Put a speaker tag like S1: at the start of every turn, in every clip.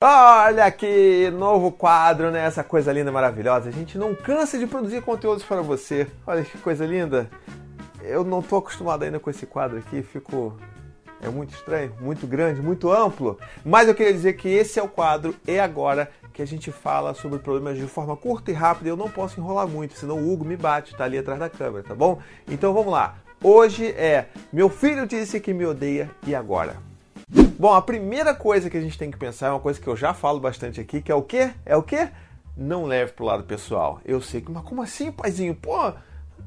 S1: Olha aqui, novo quadro, né? Essa coisa linda, maravilhosa. A gente não cansa de produzir conteúdos para você. Olha que coisa linda. Eu não tô acostumado ainda com esse quadro aqui, fico é muito estranho, muito grande, muito amplo. Mas eu queria dizer que esse é o quadro e agora que a gente fala sobre problemas de forma curta e rápida. Eu não posso enrolar muito, senão o Hugo me bate, tá ali atrás da câmera, tá bom? Então vamos lá. Hoje é Meu filho disse que me odeia e agora? Bom, a primeira coisa que a gente tem que pensar é uma coisa que eu já falo bastante aqui, que é o quê? É o quê? Não leve pro lado pessoal. Eu sei que, mas como assim, paizinho? Pô,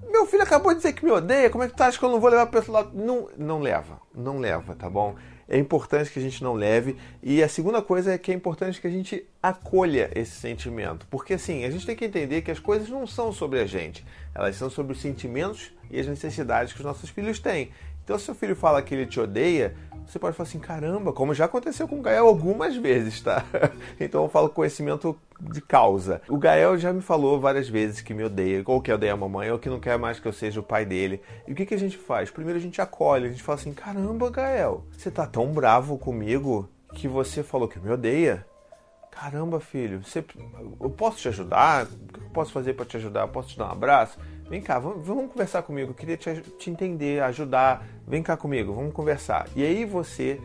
S1: meu filho acabou de dizer que me odeia, como é que tu acha que eu não vou levar pro outro lado? Não, não leva, não leva, tá bom? É importante que a gente não leve. E a segunda coisa é que é importante que a gente acolha esse sentimento. Porque assim, a gente tem que entender que as coisas não são sobre a gente, elas são sobre os sentimentos e as necessidades que os nossos filhos têm. Então, se seu filho fala que ele te odeia, você pode falar assim, caramba, como já aconteceu com o Gael algumas vezes, tá? Então eu falo conhecimento de causa. O Gael já me falou várias vezes que me odeia, ou que odeia a mamãe, ou que não quer mais que eu seja o pai dele. E o que, que a gente faz? Primeiro a gente acolhe, a gente fala assim, caramba, Gael, você tá tão bravo comigo que você falou que me odeia. Caramba, filho, você, eu posso te ajudar? O que eu posso fazer para te ajudar? Eu posso te dar um abraço? Vem cá, vamos, vamos conversar comigo. Eu queria te, te entender, ajudar. Vem cá comigo, vamos conversar. E aí você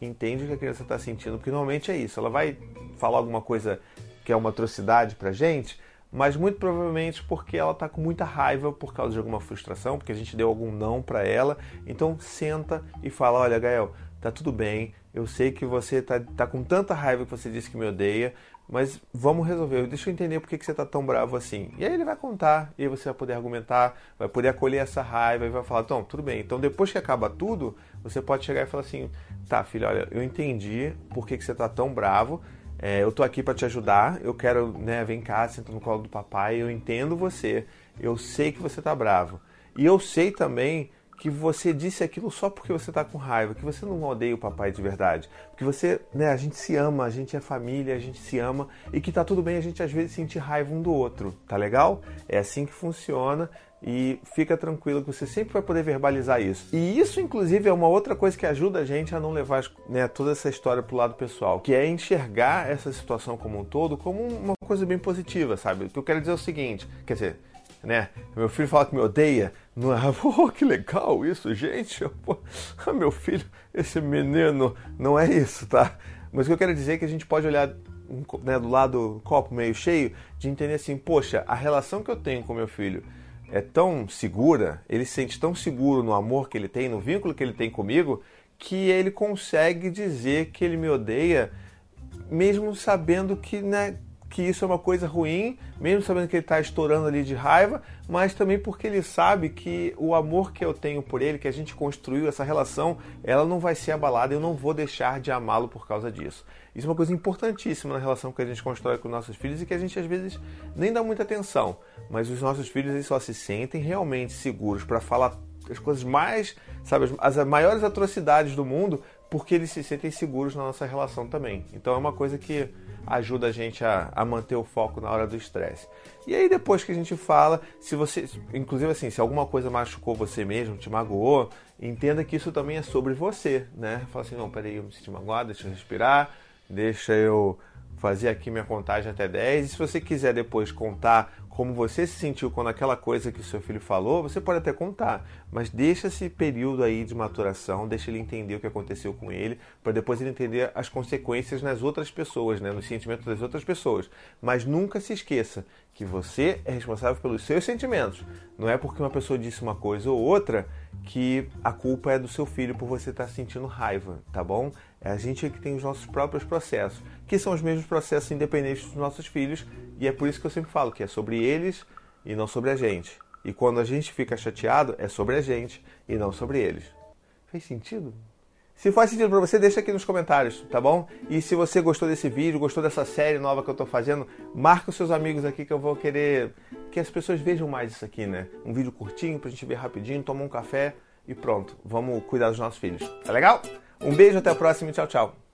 S1: entende o que a criança está sentindo, porque normalmente é isso. Ela vai falar alguma coisa que é uma atrocidade pra gente, mas muito provavelmente porque ela está com muita raiva por causa de alguma frustração, porque a gente deu algum não para ela. Então senta e fala: Olha, Gael, tá tudo bem. Eu sei que você tá, tá com tanta raiva que você disse que me odeia, mas vamos resolver. Deixa eu entender por que, que você está tão bravo assim. E aí ele vai contar, e aí você vai poder argumentar, vai poder acolher essa raiva e vai falar: então, tudo bem. Então, depois que acaba tudo, você pode chegar e falar assim: tá, filho, olha, eu entendi por que, que você está tão bravo. É, eu tô aqui para te ajudar. Eu quero, né, vem cá, senta no colo do papai. Eu entendo você. Eu sei que você tá bravo. E eu sei também que você disse aquilo só porque você está com raiva, que você não odeia o papai de verdade, porque você, né, a gente se ama, a gente é família, a gente se ama e que tá tudo bem a gente às vezes sentir raiva um do outro, tá legal? É assim que funciona e fica tranquilo que você sempre vai poder verbalizar isso. E isso, inclusive, é uma outra coisa que ajuda a gente a não levar né, toda essa história para o lado pessoal, que é enxergar essa situação como um todo como uma coisa bem positiva, sabe? O que eu quero dizer é o seguinte, quer dizer, né? Meu filho fala que me odeia. Não é, oh, que legal isso, gente. Pô, meu filho, esse menino, não é isso, tá? Mas o que eu quero dizer é que a gente pode olhar né, do lado copo meio cheio, de entender assim, poxa, a relação que eu tenho com meu filho é tão segura, ele se sente tão seguro no amor que ele tem, no vínculo que ele tem comigo, que ele consegue dizer que ele me odeia, mesmo sabendo que, né, que isso é uma coisa ruim, mesmo sabendo que ele está estourando ali de raiva, mas também porque ele sabe que o amor que eu tenho por ele, que a gente construiu, essa relação, ela não vai ser abalada, eu não vou deixar de amá-lo por causa disso. Isso é uma coisa importantíssima na relação que a gente constrói com nossos filhos e que a gente às vezes nem dá muita atenção, mas os nossos filhos eles só se sentem realmente seguros para falar as coisas mais, sabe, as maiores atrocidades do mundo, porque eles se sentem seguros na nossa relação também. Então é uma coisa que ajuda a gente a, a manter o foco na hora do estresse. E aí depois que a gente fala, se você, inclusive assim, se alguma coisa machucou você mesmo, te magoou, entenda que isso também é sobre você, né? Fala assim, não, peraí, eu me senti magoado, deixa eu respirar, deixa eu fazer aqui minha contagem até 10. E se você quiser depois contar como você se sentiu quando aquela coisa que o seu filho falou, você pode até contar, mas deixa esse período aí de maturação, deixa ele entender o que aconteceu com ele, para depois ele entender as consequências nas outras pessoas, né, nos sentimentos das outras pessoas. Mas nunca se esqueça que você é responsável pelos seus sentimentos. Não é porque uma pessoa disse uma coisa ou outra que a culpa é do seu filho por você estar sentindo raiva, tá bom? É a gente que tem os nossos próprios processos, que são os mesmos processos independentes dos nossos filhos, e é por isso que eu sempre falo que é sobre eles e não sobre a gente. E quando a gente fica chateado, é sobre a gente e não sobre eles. Fez sentido? Se faz sentido para você, deixa aqui nos comentários, tá bom? E se você gostou desse vídeo, gostou dessa série nova que eu estou fazendo, marca os seus amigos aqui que eu vou querer que as pessoas vejam mais isso aqui, né? Um vídeo curtinho pra gente ver rapidinho, tomar um café e pronto. Vamos cuidar dos nossos filhos. Tá legal? Um beijo, até a próxima e tchau, tchau.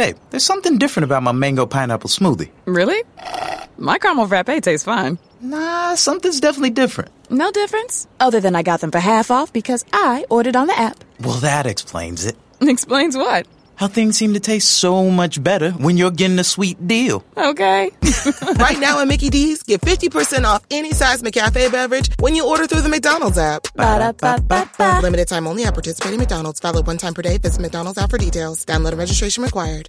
S2: Hey, there's something different about my mango pineapple smoothie.
S3: Really? My caramel frappe tastes fine.
S2: Nah, something's definitely different.
S3: No difference? Other than I got them for half off because I ordered on the app.
S2: Well, that explains it.
S3: Explains what?
S2: How things seem to taste so much better when you're getting a sweet deal.
S3: Okay.
S4: right now at Mickey D's, get 50% off any size McCafe beverage when you order through the McDonald's app.
S3: Ba-da-ba-ba-ba.
S4: Limited time only at participating McDonald's. Valid one time per day. Visit McDonald's app for details. Download and registration required.